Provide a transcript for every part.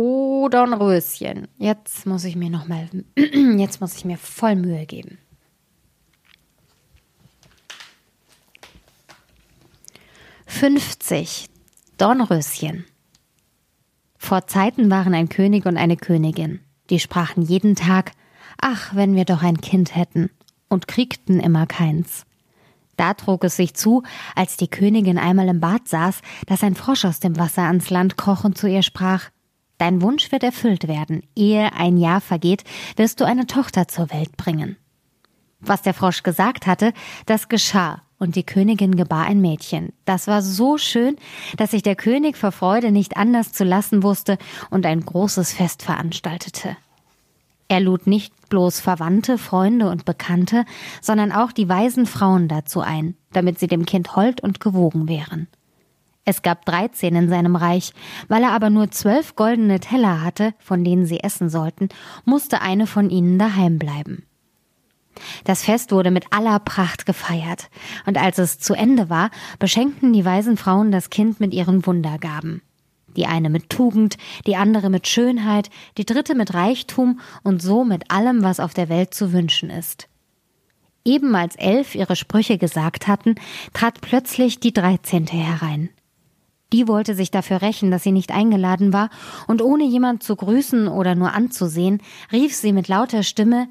Oh, Dornröschen. Jetzt muss ich mir noch mal, jetzt muss ich mir voll Mühe geben. Fünfzig. Dornröschen. Vor Zeiten waren ein König und eine Königin. Die sprachen jeden Tag, ach, wenn wir doch ein Kind hätten, und kriegten immer keins. Da trug es sich zu, als die Königin einmal im Bad saß, dass ein Frosch aus dem Wasser ans Land kroch und zu ihr sprach, Dein Wunsch wird erfüllt werden. Ehe ein Jahr vergeht, wirst du eine Tochter zur Welt bringen. Was der Frosch gesagt hatte, das geschah, und die Königin gebar ein Mädchen. Das war so schön, dass sich der König vor Freude nicht anders zu lassen wusste und ein großes Fest veranstaltete. Er lud nicht bloß Verwandte, Freunde und Bekannte, sondern auch die weisen Frauen dazu ein, damit sie dem Kind hold und gewogen wären. Es gab dreizehn in seinem Reich, weil er aber nur zwölf goldene Teller hatte, von denen sie essen sollten, musste eine von ihnen daheim bleiben. Das Fest wurde mit aller Pracht gefeiert, und als es zu Ende war, beschenkten die weisen Frauen das Kind mit ihren Wundergaben die eine mit Tugend, die andere mit Schönheit, die dritte mit Reichtum und so mit allem, was auf der Welt zu wünschen ist. Eben als elf ihre Sprüche gesagt hatten, trat plötzlich die dreizehnte herein. Die wollte sich dafür rächen, dass sie nicht eingeladen war, und ohne jemand zu grüßen oder nur anzusehen, rief sie mit lauter Stimme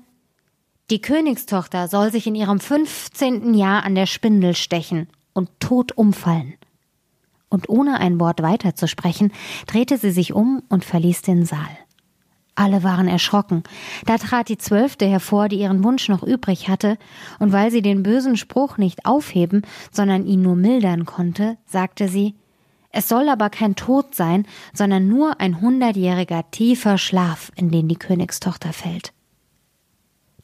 Die Königstochter soll sich in ihrem fünfzehnten Jahr an der Spindel stechen und tot umfallen und ohne ein Wort weiterzusprechen, drehte sie sich um und verließ den Saal. Alle waren erschrocken. Da trat die Zwölfte hervor, die ihren Wunsch noch übrig hatte, und weil sie den bösen Spruch nicht aufheben, sondern ihn nur mildern konnte, sagte sie, es soll aber kein Tod sein, sondern nur ein hundertjähriger tiefer Schlaf, in den die Königstochter fällt.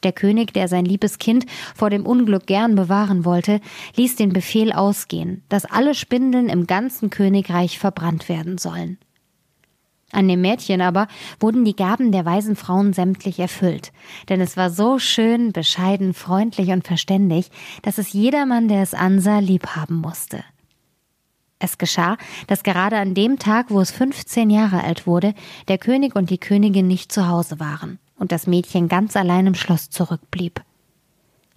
Der König, der sein liebes Kind vor dem Unglück gern bewahren wollte, ließ den Befehl ausgehen, dass alle Spindeln im ganzen Königreich verbrannt werden sollen. An dem Mädchen aber wurden die Gaben der weisen Frauen sämtlich erfüllt, denn es war so schön, bescheiden, freundlich und verständig, dass es jedermann, der es ansah, lieb haben musste. Es geschah, dass gerade an dem Tag, wo es 15 Jahre alt wurde, der König und die Königin nicht zu Hause waren und das Mädchen ganz allein im Schloss zurückblieb.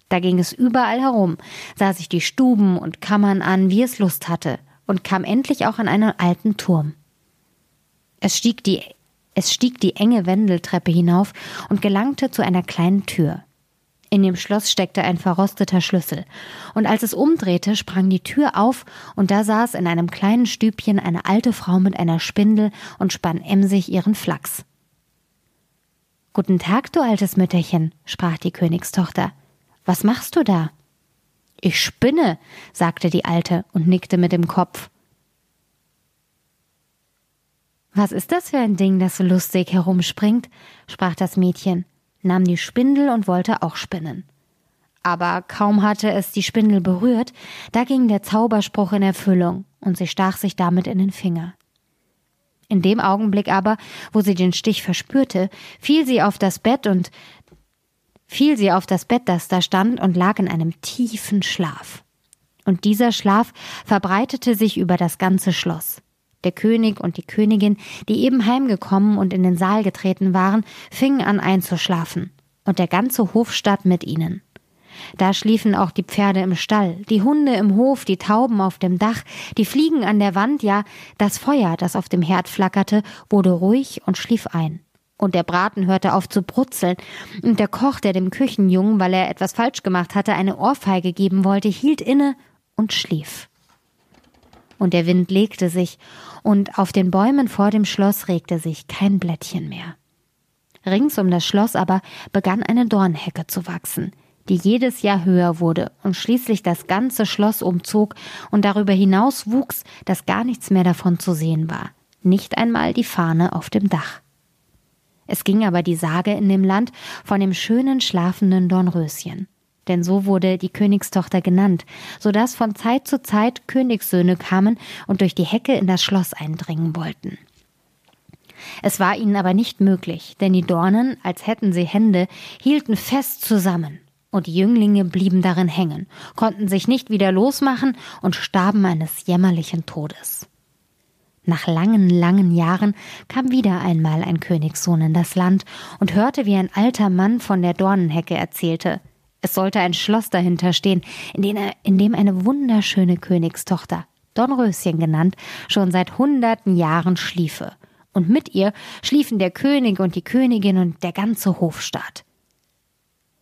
Da ging es überall herum, sah sich die Stuben und Kammern an, wie es Lust hatte, und kam endlich auch an einen alten Turm. Es stieg die, es stieg die enge Wendeltreppe hinauf und gelangte zu einer kleinen Tür. In dem Schloss steckte ein verrosteter Schlüssel, und als es umdrehte, sprang die Tür auf, und da saß in einem kleinen Stübchen eine alte Frau mit einer Spindel und spann emsig ihren Flachs. Guten Tag, du altes Mütterchen, sprach die Königstochter. Was machst du da? Ich spinne, sagte die Alte und nickte mit dem Kopf. Was ist das für ein Ding, das so lustig herumspringt? sprach das Mädchen, nahm die Spindel und wollte auch spinnen. Aber kaum hatte es die Spindel berührt, da ging der Zauberspruch in Erfüllung, und sie stach sich damit in den Finger. In dem Augenblick aber, wo sie den Stich verspürte, fiel sie auf das Bett und fiel sie auf das Bett, das da stand, und lag in einem tiefen Schlaf. Und dieser Schlaf verbreitete sich über das ganze Schloss. Der König und die Königin, die eben heimgekommen und in den Saal getreten waren, fingen an einzuschlafen, und der ganze Hofstaat mit ihnen. Da schliefen auch die Pferde im Stall, die Hunde im Hof, die Tauben auf dem Dach, die Fliegen an der Wand, ja, das Feuer, das auf dem Herd flackerte, wurde ruhig und schlief ein. Und der Braten hörte auf zu brutzeln, und der Koch, der dem Küchenjungen, weil er etwas falsch gemacht hatte, eine Ohrfeige geben wollte, hielt inne und schlief. Und der Wind legte sich, und auf den Bäumen vor dem Schloss regte sich kein Blättchen mehr. Rings um das Schloss aber begann eine Dornhecke zu wachsen, die jedes Jahr höher wurde und schließlich das ganze Schloss umzog und darüber hinaus wuchs, dass gar nichts mehr davon zu sehen war, nicht einmal die Fahne auf dem Dach. Es ging aber die Sage in dem Land von dem schönen schlafenden Dornröschen. Denn so wurde die Königstochter genannt, so dass von Zeit zu Zeit Königssöhne kamen und durch die Hecke in das Schloss eindringen wollten. Es war ihnen aber nicht möglich, denn die Dornen, als hätten sie Hände, hielten fest zusammen und die Jünglinge blieben darin hängen, konnten sich nicht wieder losmachen und starben eines jämmerlichen Todes. Nach langen, langen Jahren kam wieder einmal ein Königssohn in das Land und hörte, wie ein alter Mann von der Dornenhecke erzählte. Es sollte ein Schloss dahinter stehen, in dem, in dem eine wunderschöne Königstochter, Dornröschen genannt, schon seit hunderten Jahren schliefe. Und mit ihr schliefen der König und die Königin und der ganze Hofstaat.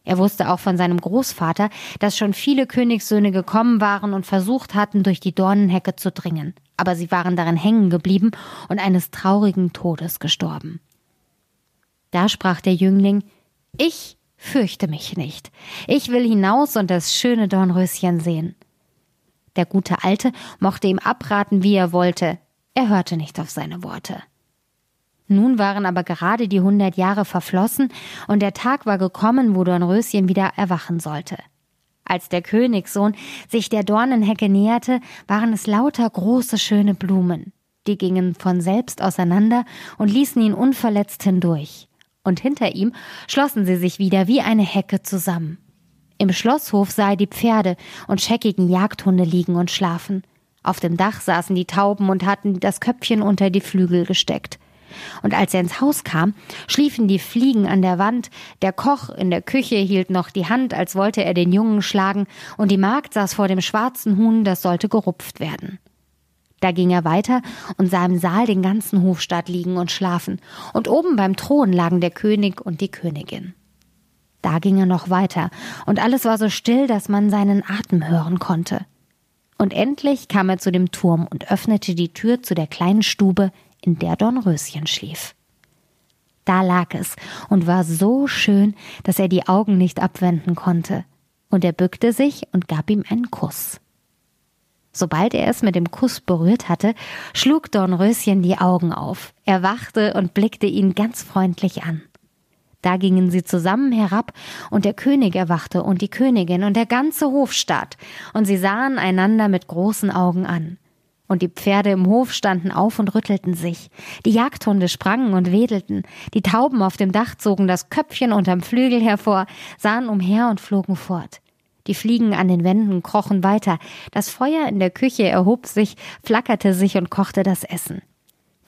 Er wusste auch von seinem Großvater, dass schon viele Königssöhne gekommen waren und versucht hatten, durch die Dornenhecke zu dringen, aber sie waren darin hängen geblieben und eines traurigen Todes gestorben. Da sprach der Jüngling Ich fürchte mich nicht. Ich will hinaus und das schöne Dornröschen sehen. Der gute Alte mochte ihm abraten, wie er wollte, er hörte nicht auf seine Worte. Nun waren aber gerade die hundert Jahre verflossen und der Tag war gekommen, wo Dornröschen wieder erwachen sollte. Als der Königssohn sich der Dornenhecke näherte, waren es lauter große, schöne Blumen. Die gingen von selbst auseinander und ließen ihn unverletzt hindurch. Und hinter ihm schlossen sie sich wieder wie eine Hecke zusammen. Im Schlosshof sah er die Pferde und scheckigen Jagdhunde liegen und schlafen. Auf dem Dach saßen die Tauben und hatten das Köpfchen unter die Flügel gesteckt. Und als er ins Haus kam, schliefen die Fliegen an der Wand, der Koch in der Küche hielt noch die Hand, als wollte er den Jungen schlagen, und die Magd saß vor dem schwarzen Huhn, das sollte gerupft werden. Da ging er weiter und sah im Saal den ganzen Hofstaat liegen und schlafen, und oben beim Thron lagen der König und die Königin. Da ging er noch weiter, und alles war so still, dass man seinen Atem hören konnte. Und endlich kam er zu dem Turm und öffnete die Tür zu der kleinen Stube, in der Dornröschen schlief. Da lag es und war so schön, dass er die Augen nicht abwenden konnte, und er bückte sich und gab ihm einen Kuss. Sobald er es mit dem Kuss berührt hatte, schlug Dornröschen die Augen auf, erwachte und blickte ihn ganz freundlich an. Da gingen sie zusammen herab, und der König erwachte und die Königin und der ganze Hofstaat, und sie sahen einander mit großen Augen an. Und die Pferde im Hof standen auf und rüttelten sich. Die Jagdhunde sprangen und wedelten. Die Tauben auf dem Dach zogen das Köpfchen unterm Flügel hervor, sahen umher und flogen fort. Die Fliegen an den Wänden krochen weiter. Das Feuer in der Küche erhob sich, flackerte sich und kochte das Essen.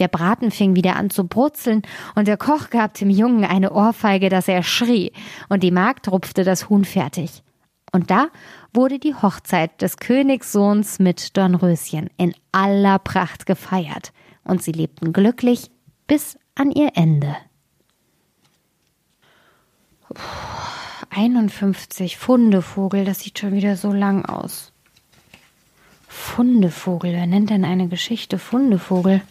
Der Braten fing wieder an zu brutzeln, und der Koch gab dem Jungen eine Ohrfeige, dass er schrie, und die Magd rupfte das Huhn fertig. Und da wurde die Hochzeit des Königssohns mit Dornröschen in aller Pracht gefeiert, und sie lebten glücklich bis an ihr Ende. 51 Fundevogel, das sieht schon wieder so lang aus. Fundevogel, wer nennt denn eine Geschichte Fundevogel?